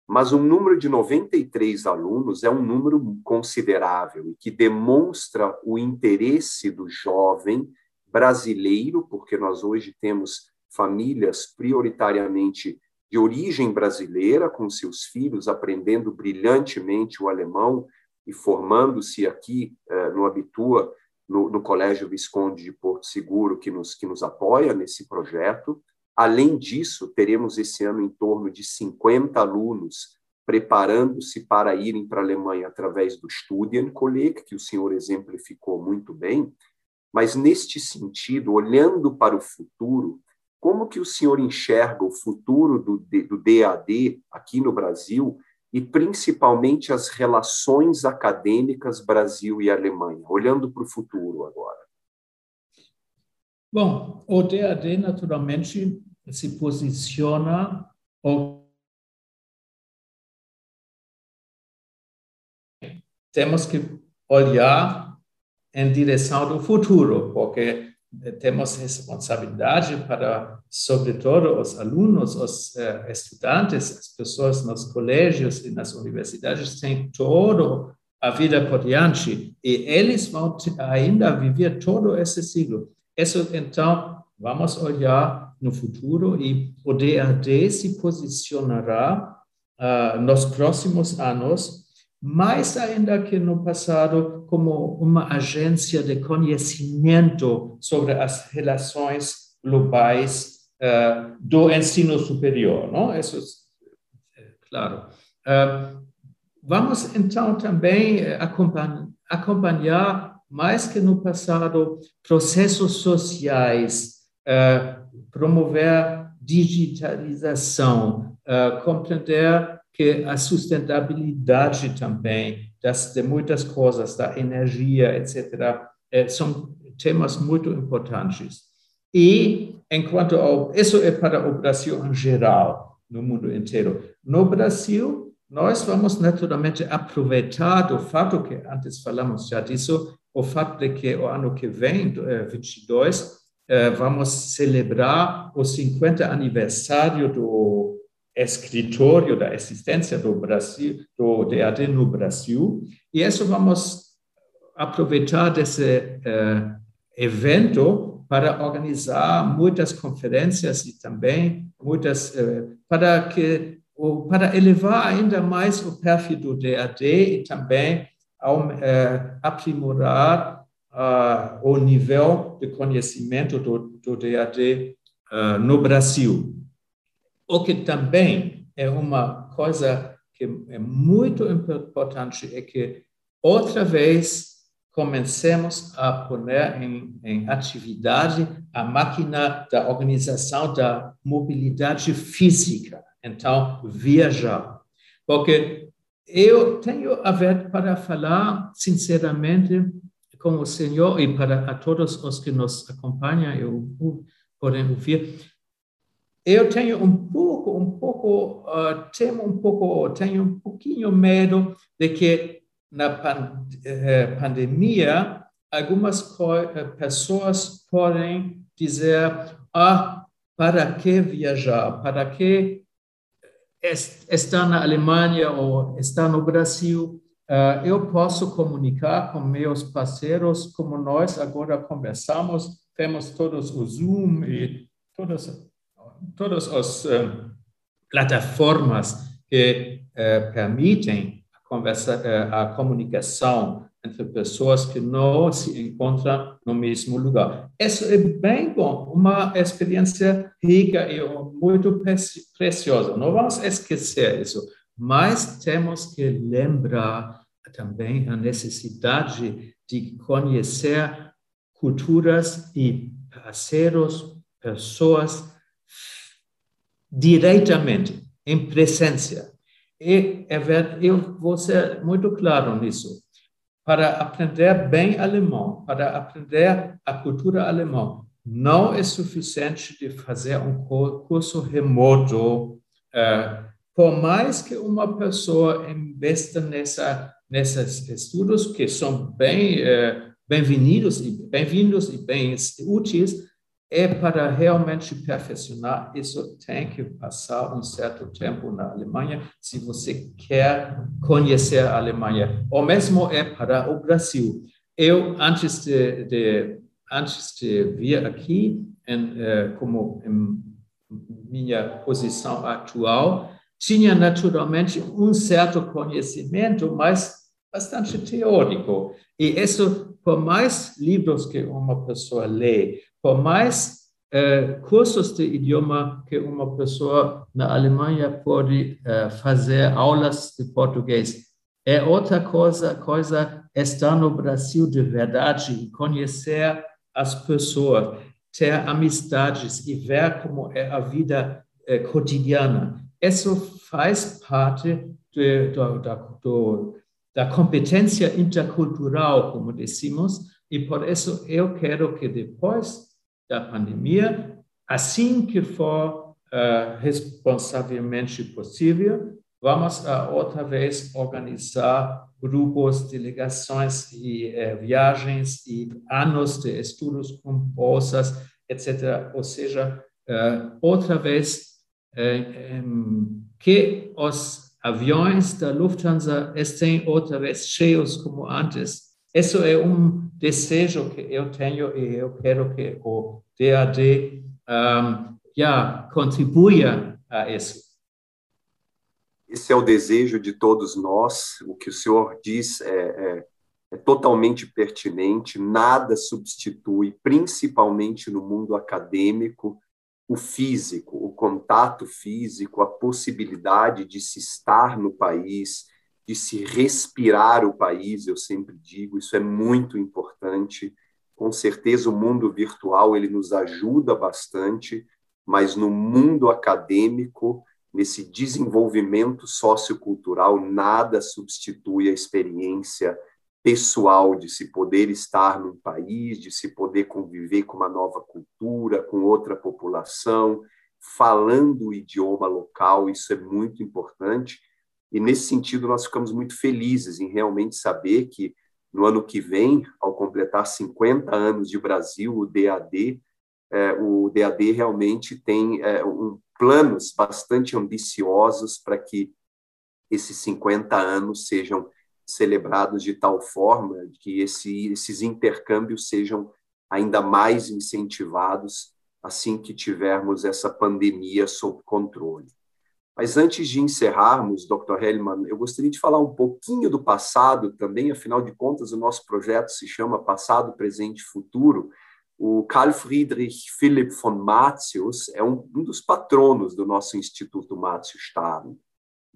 mas um número de 93 alunos é um número considerável e que demonstra o interesse do jovem brasileiro, porque nós hoje temos famílias prioritariamente de origem brasileira, com seus filhos aprendendo brilhantemente o alemão e formando-se aqui eh, no Abitua, no, no, Colégio Visconde de Porto Seguro, que nos, que nos apoia nesse projeto. Além disso, teremos esse ano em torno de 50 alunos preparando-se para irem para a Alemanha através do Studienkolleg, que o senhor exemplificou muito bem. Mas, neste sentido, olhando para o futuro, como que o senhor enxerga o futuro do, do DAD aqui no Brasil e principalmente as relações acadêmicas Brasil e Alemanha, olhando para o futuro agora? Bom, o DAD naturalmente se posiciona temos que olhar em direção do futuro, porque temos responsabilidade para, sobretudo, os alunos, os uh, estudantes, as pessoas nos colégios e nas universidades têm toda a vida por diante e eles vão ainda viver todo esse ciclo. Isso, então, vamos olhar no futuro e o DAD se posicionará uh, nos próximos anos mais ainda que no passado, como uma agência de conhecimento sobre as relações globais uh, do ensino superior, não? Isso é claro. Uh, vamos então também acompanhar, acompanhar mais que no passado processos sociais, promover digitalização, compreender que a sustentabilidade também das, de muitas coisas, da energia, etc., eh, são temas muito importantes. E, enquanto ao, isso é para o Brasil em geral, no mundo inteiro. No Brasil, nós vamos naturalmente aproveitar o fato que antes falamos já disso, o fato de que o ano que vem, 22, eh, vamos celebrar o 50 aniversário do escritório da existência do Brasil, do DAD no Brasil, e isso vamos aproveitar desse uh, evento para organizar muitas conferências e também muitas uh, para que para elevar ainda mais o perfil do DAD e também ao, uh, o nível de conhecimento do, do DAD no Brasil. O que também é uma coisa que é muito importante é que outra vez comecemos a pôr em, em atividade a máquina da organização da mobilidade física. Então, viajar. Porque eu tenho a ver para falar sinceramente com o Senhor e para a todos os que nos acompanham, eu podem ouvir, eu tenho um pouco, um pouco, uh, temo um pouco, tenho um pouquinho medo de que na pan eh, pandemia algumas eh, pessoas podem dizer, ah, para que viajar? Para que estar na Alemanha ou estar no Brasil? Uh, eu posso comunicar com meus parceiros como nós agora conversamos, temos todos o Zoom e todas todas as uh, plataformas que uh, permitem a, conversa, uh, a comunicação entre pessoas que não se encontram no mesmo lugar. Isso é bem bom, uma experiência rica e muito preciosa. Não vamos esquecer isso, mas temos que lembrar também a necessidade de conhecer culturas e parceiros, pessoas diretamente, em presença. E é eu vou ser muito claro nisso. Para aprender bem alemão, para aprender a cultura alemã, não é suficiente de fazer um curso remoto. Uh, por mais que uma pessoa investa nessa, nesses estudos, que são bem uh, bem-vindos e bem-vindos e bem úteis, é para realmente perfeccionar, isso tem que passar um certo tempo na Alemanha, se você quer conhecer a Alemanha. O mesmo é para o Brasil. Eu, antes de, de antes de vir aqui, em, eh, como em minha posição atual, tinha naturalmente um certo conhecimento, mas bastante teórico. E isso, por mais livros que uma pessoa lê, por mais uh, cursos de idioma que uma pessoa na Alemanha pode uh, fazer aulas de português, é outra coisa, coisa estar no Brasil de verdade conhecer as pessoas, ter amizades e ver como é a vida uh, cotidiana. Isso faz parte de, do, do, da competência intercultural, como dizemos, e por isso eu quero que depois da pandemia, assim que for uh, responsavelmente possível, vamos uh, outra vez organizar grupos, delegações e uh, viagens e anos de estudos com bolsas, etc. Ou seja, outra vez que os aviões da Lufthansa estejam outra vez cheios como antes. Isso é um desejo que eu tenho e eu quero que o DAD um, já contribua a isso. Esse é o desejo de todos nós. O que o senhor diz é, é, é totalmente pertinente. Nada substitui, principalmente no mundo acadêmico, o físico, o contato físico, a possibilidade de se estar no país, de se respirar o país, eu sempre digo, isso é muito importante. Com certeza o mundo virtual ele nos ajuda bastante, mas no mundo acadêmico, nesse desenvolvimento sociocultural, nada substitui a experiência pessoal de se poder estar num país, de se poder conviver com uma nova cultura, com outra população, falando o idioma local, isso é muito importante. E nesse sentido, nós ficamos muito felizes em realmente saber que no ano que vem, ao completar 50 anos de Brasil, o DAD, é, o DAD realmente tem é, um, planos bastante ambiciosos para que esses 50 anos sejam celebrados de tal forma que esse, esses intercâmbios sejam ainda mais incentivados assim que tivermos essa pandemia sob controle. Mas antes de encerrarmos, Dr. Hellman, eu gostaria de falar um pouquinho do passado também, afinal de contas, o nosso projeto se chama Passado, Presente e Futuro. O Carl Friedrich Philipp von Martius é um, um dos patronos do nosso Instituto Martius Stern.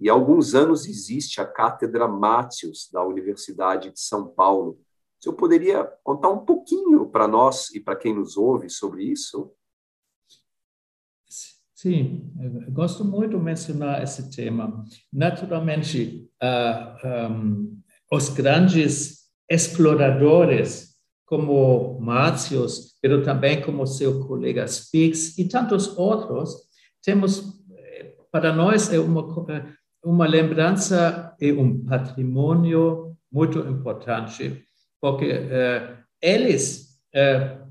E há alguns anos existe a Cátedra Martius da Universidade de São Paulo. Se eu poderia contar um pouquinho para nós e para quem nos ouve sobre isso? Sim, gosto muito de mencionar esse tema. Naturalmente, uh, um, os grandes exploradores, como Marcius, mas também como seu colega Spix e tantos outros, temos, para nós, é uma, uma lembrança e um patrimônio muito importante, porque uh, eles uh,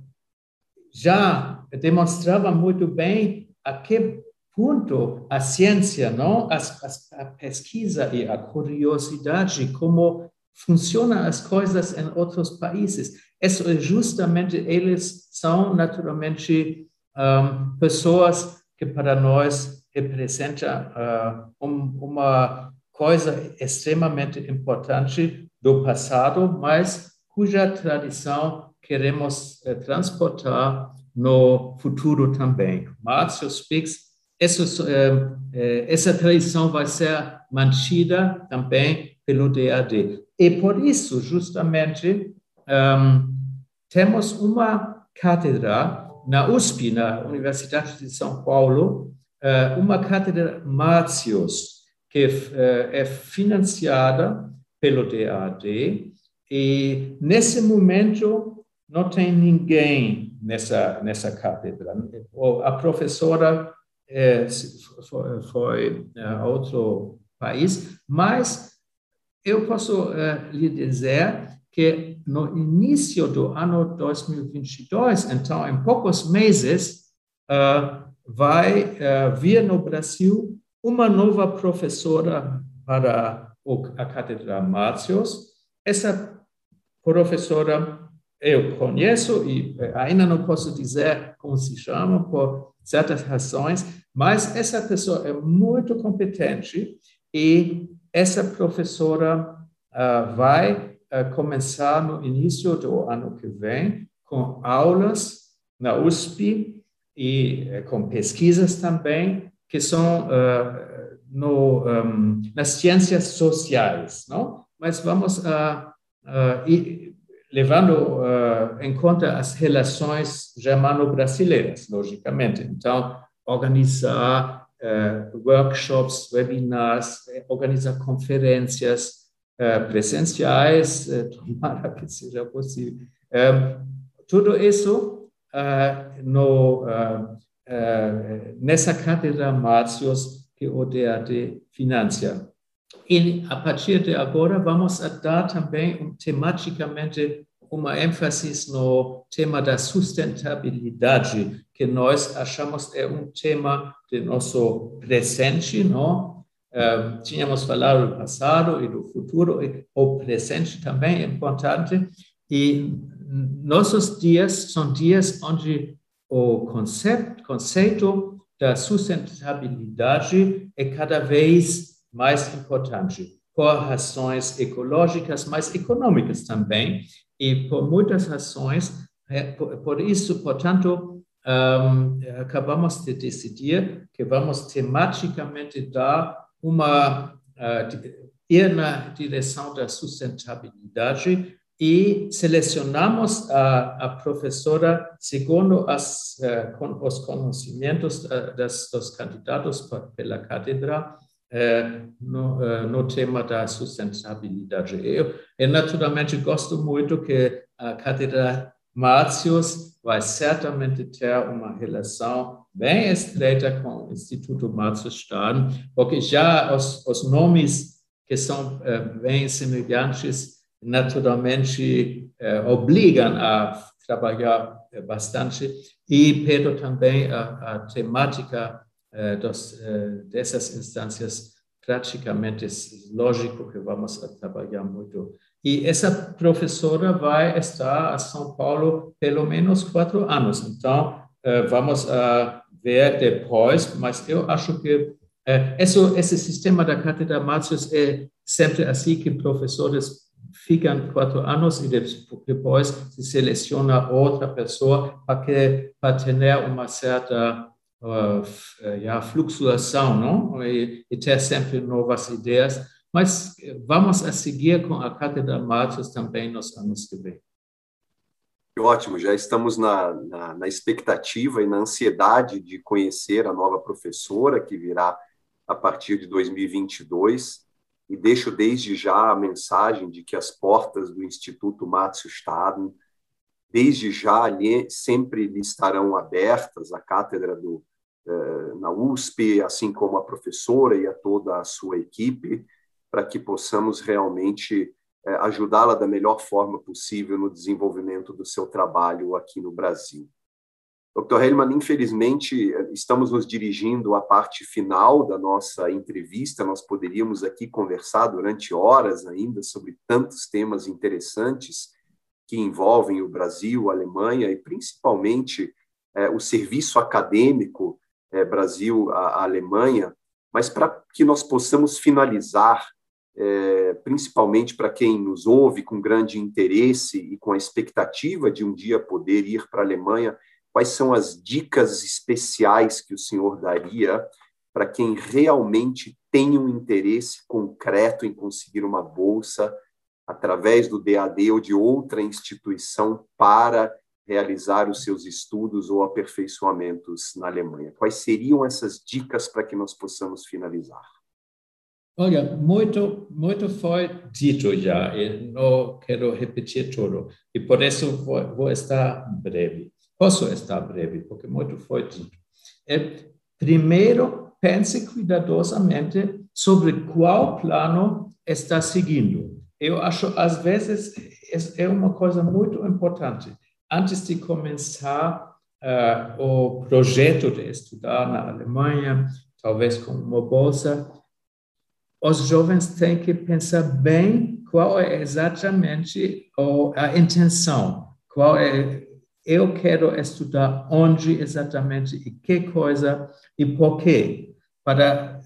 já demonstravam muito bem a que ponto a ciência, não, a, a, a pesquisa e a curiosidade como funcionam as coisas em outros países. Isso é justamente eles são naturalmente um, pessoas que para nós representam uh, um, uma coisa extremamente importante do passado, mas cuja tradição queremos eh, transportar no futuro também. Márcio Spix, essa, eh, eh, essa tradição vai ser mantida também pelo DAD. E por isso, justamente, um, temos uma cátedra na USP, na Universidade de São Paulo, uh, uma cátedra Márcios, que uh, é financiada pelo DAD, e nesse momento não tem ninguém nessa, nessa cátedra. A professora é, foi, foi a outro país, mas eu posso uh, lhe dizer que no início do ano 2022, então em poucos meses, uh, vai uh, vir no Brasil uma nova professora para a Cátedra Márcios. Essa professora eu conheço e ainda não posso dizer como se chama por certas razões, mas essa pessoa é muito competente e essa professora uh, vai uh, começar no início do ano que vem com aulas na USP e uh, com pesquisas também que são no, um, nas ciências sociais, não? Mas vamos ir, levando em conta as relações germano-brasileiras, logicamente. Então, organizar uh, workshops, webinars, organizar conferências uh, presenciais, uh, tomara que seja possível. Tudo isso no, nessa cátedra Márcios que o DAD financia. E a partir de agora vamos dar também um, tematicamente uma ênfase no tema da sustentabilidade, que nós achamos é um tema de nosso presente, não? Uh, tínhamos falado do passado e do futuro, e o presente também é importante. E nossos dias são dias onde o conceito, conceito da sustentabilidade é cada vez mais importante, por razões ecológicas, mas econômicas também e por muitas razões. É, por isso, portanto, acabamos de decidir que vamos tematicamente dar uma uh, ir na direção da sustentabilidade e selecionamos a, a professora segundo as, uh, con, os conhecimentos uh, das, dos candidatos pela cátedra é, no, no, tema da sustentabilidade. Eu, eu, naturalmente, gosto muito que a Cátedra Márcios vai certamente ter uma relação bem estreita com o Instituto Márcio Stern, porque já os, os nomes que são bem semelhantes, naturalmente, obrigam a trabalhar bastante, e Pedro também a, a temática eh, dos, eh, dessas instâncias, praticamente lógico que vamos trabalhar muito. E essa professora vai estar a São Paulo pelo menos quatro anos. Então, eh, vamos ver depois, mas eu acho que esse, esse sistema da Cátedra Márcios é sempre assim que professores ficam quatro anos e depois se seleciona outra pessoa para, que, para ter uma certa uh, ja, fluxuação, não? E, e, ter sempre novas ideias, mas vamos a seguir com a Cátedra Matos também nos anos que vem. Ótimo, já estamos na, na, na, expectativa e na ansiedade de conhecer a nova professora que virá a partir de 2022 e deixo desde já a mensagem de que as portas do Instituto Márcio Staden desde já sempre lhe estarão abertas, a cátedra do, eh, na USP, assim como a professora e a toda a sua equipe, para que possamos realmente eh, ajudá-la da melhor forma possível no desenvolvimento do seu trabalho aqui no Brasil. Dr. Hellman, infelizmente, eh, estamos nos dirigindo à parte final da nossa entrevista. Nós poderíamos aqui conversar durante horas ainda sobre tantos temas interessantes que envolvem o Brasil, a Alemanha e principalmente o serviço acadêmico é, Brasil, a, a, Alemanha, Mas para que nós possamos finalizar, é, principalmente para quem nos ouve com grande interesse e com a expectativa de um dia poder ir para a Alemanha, quais são as dicas especiais que o senhor daria para quem realmente tem um interesse concreto em conseguir uma bolsa através do DAD ou de outra instituição para realizar os seus estudos ou aperfeiçoamentos na Alemanha? Quais seriam essas dicas para que nós possamos finalizar? Olha, muito, muito foi dito já, e não quero repetir tudo, e por isso vou, vou estar breve. Posso estar breve, porque muito foi dito. É, primeiro, pense cuidadosamente sobre qual plano está seguindo. Eu acho, às vezes, é uma coisa muito importante antes de começar uh, o projeto de estudar na Alemanha, talvez com uma bolsa, os jovens têm que pensar bem qual é exatamente a intenção, qual é eu quero estudar onde exatamente e que coisa e por quê. Para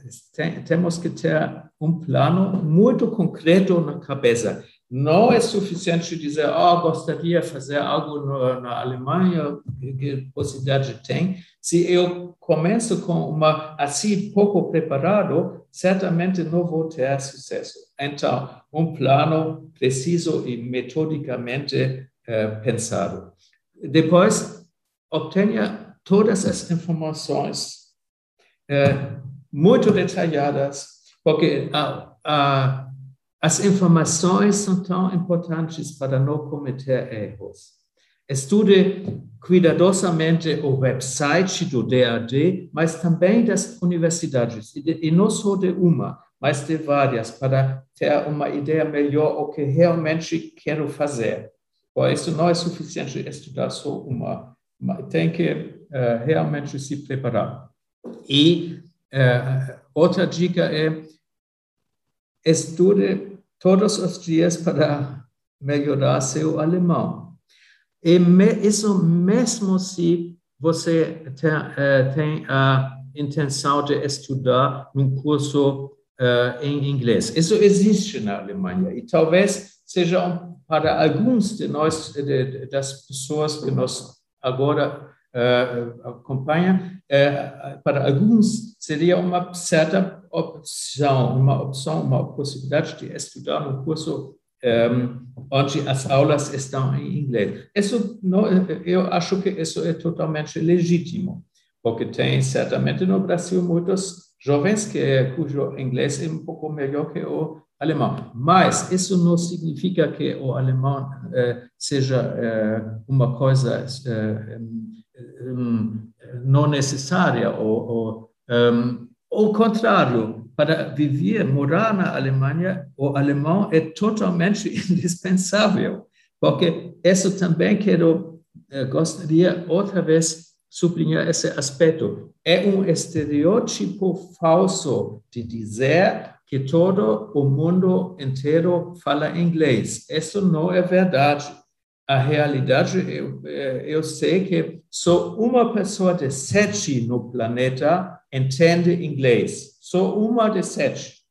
temos que ter um plano muito concreto na cabeça. Não é suficiente dizer, oh, gostaria de fazer algo no, na Alemanha, que possibilidade tem. Se eu começo com uma assim pouco preparado, certamente não vou ter sucesso. Então, um plano preciso e metodicamente eh, pensado. Depois, obtenha todas as informações eh, muito detalhadas, porque a, a as informações são tão importantes para não cometer erros. Estude cuidadosamente o website do DAD, mas também das universidades, e não só de uma, mas de várias, para ter uma ideia melhor o que realmente quero fazer. Por isso, não é suficiente estudar só uma, tem que uh, realmente se preparar. E uh, outra dica é estude todos os dias para melhorar seu alemão. E me, isso mesmo se você tem, uh, tem, a intenção de estudar um curso uh, em inglês. Isso existe na Alemanha e talvez seja para alguns de nós, de, das pessoas que nós agora uh, acompanham, para alguns seria uma certa opção, uma opção, uma possibilidade de estudar um curso um, onde as aulas estão em inglês. Isso não, eu acho que isso é totalmente legítimo, porque tem certamente no Brasil muitos jovens que cujo inglês é um pouco melhor que o alemão. Mas isso não significa que o alemão eh, seja eh, uma coisa eh, um, não necessária ou, ou um, ao contrário, para viver, morar na Alemanha, o alemão é totalmente indispensável, porque isso também quero, eh, gostaria outra vez sublinhar esse aspecto. É um estereótipo falso de dizer que todo o mundo inteiro fala inglês. Isso não é verdade. A realidade, eu, eh, eu sei que só uma pessoa de sete no planeta entende inglês. Só uma de sete.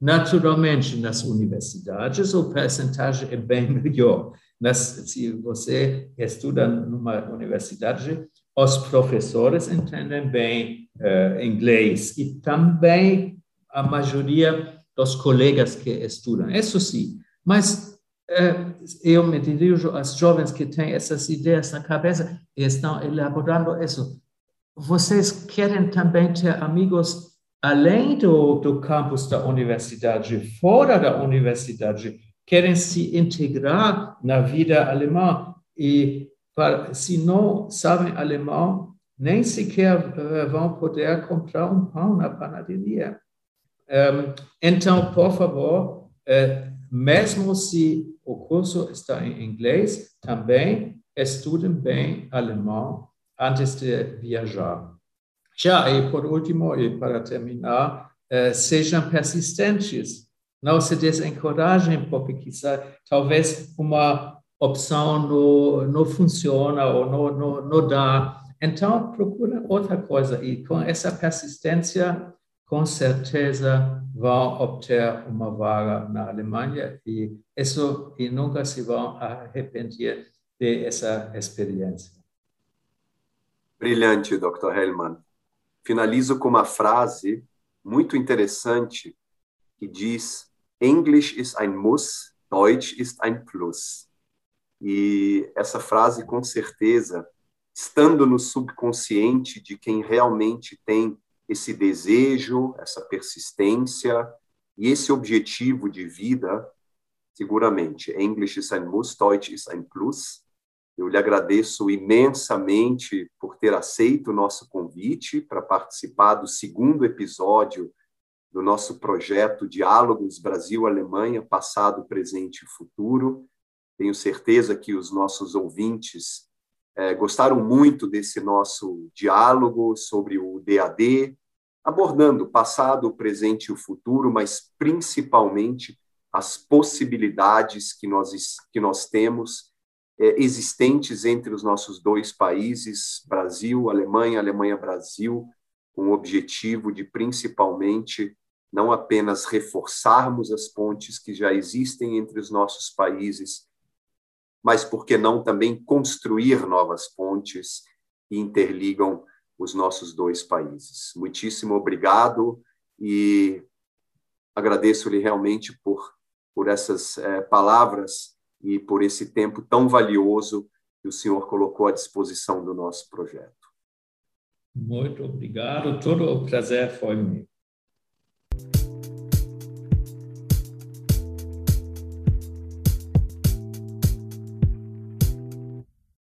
Naturalmente, nas universidades, o percentagem é bem melhor. Nas, se você estuda numa universidade, os professores entendem bem uh, inglês e também a maioria dos colegas que estudam. Isso sim, mas uh, eu me dirijo às jovens que têm essas ideias na cabeça e estão elaborando isso vocês querem também ter amigos além do, do campus da universidade, fora da universidade, querem se integrar na vida alemã e se não sabem alemão, nem sequer uh, vão poder comprar um pão na panaderia. Um, então, por favor, uh, mesmo se o curso está em inglês, também estudem bem alemão antes de viajar. Já, e por último, e para terminar, eh, sejam persistentes, não se desencorajem, porque quizá, talvez uma opção não, não funciona ou não, não, não dá. Então, procura outra coisa e com essa persistência, com certeza vão obter uma vaga na Alemanha e isso e nunca se vão arrepender dessa experiência. Brilhante, Dr. Hellman. Finalizo com uma frase muito interessante que diz: English ist ein Muss, Deutsch ist ein Plus. E essa frase, com certeza, estando no subconsciente de quem realmente tem esse desejo, essa persistência e esse objetivo de vida, seguramente, English ist ein Muss, Deutsch ist ein Plus. Eu lhe agradeço imensamente por ter aceito o nosso convite para participar do segundo episódio do nosso projeto Diálogos Brasil-Alemanha, passado, presente e futuro. Tenho certeza que os nossos ouvintes é, gostaram muito desse nosso diálogo sobre o DAD, abordando o passado, o presente e o futuro, mas principalmente as possibilidades que nós, que nós temos é, existentes entre os nossos dois países, Brasil, Alemanha, Alemanha-Brasil, com o objetivo de principalmente não apenas reforçarmos as pontes que já existem entre os nossos países, mas por que não também construir novas pontes que interligam os nossos dois países. Muitíssimo obrigado e agradeço-lhe realmente por, por essas é, palavras e por esse tempo tão valioso que o senhor colocou à disposição do nosso projeto. Muito obrigado, todo o prazer foi meu.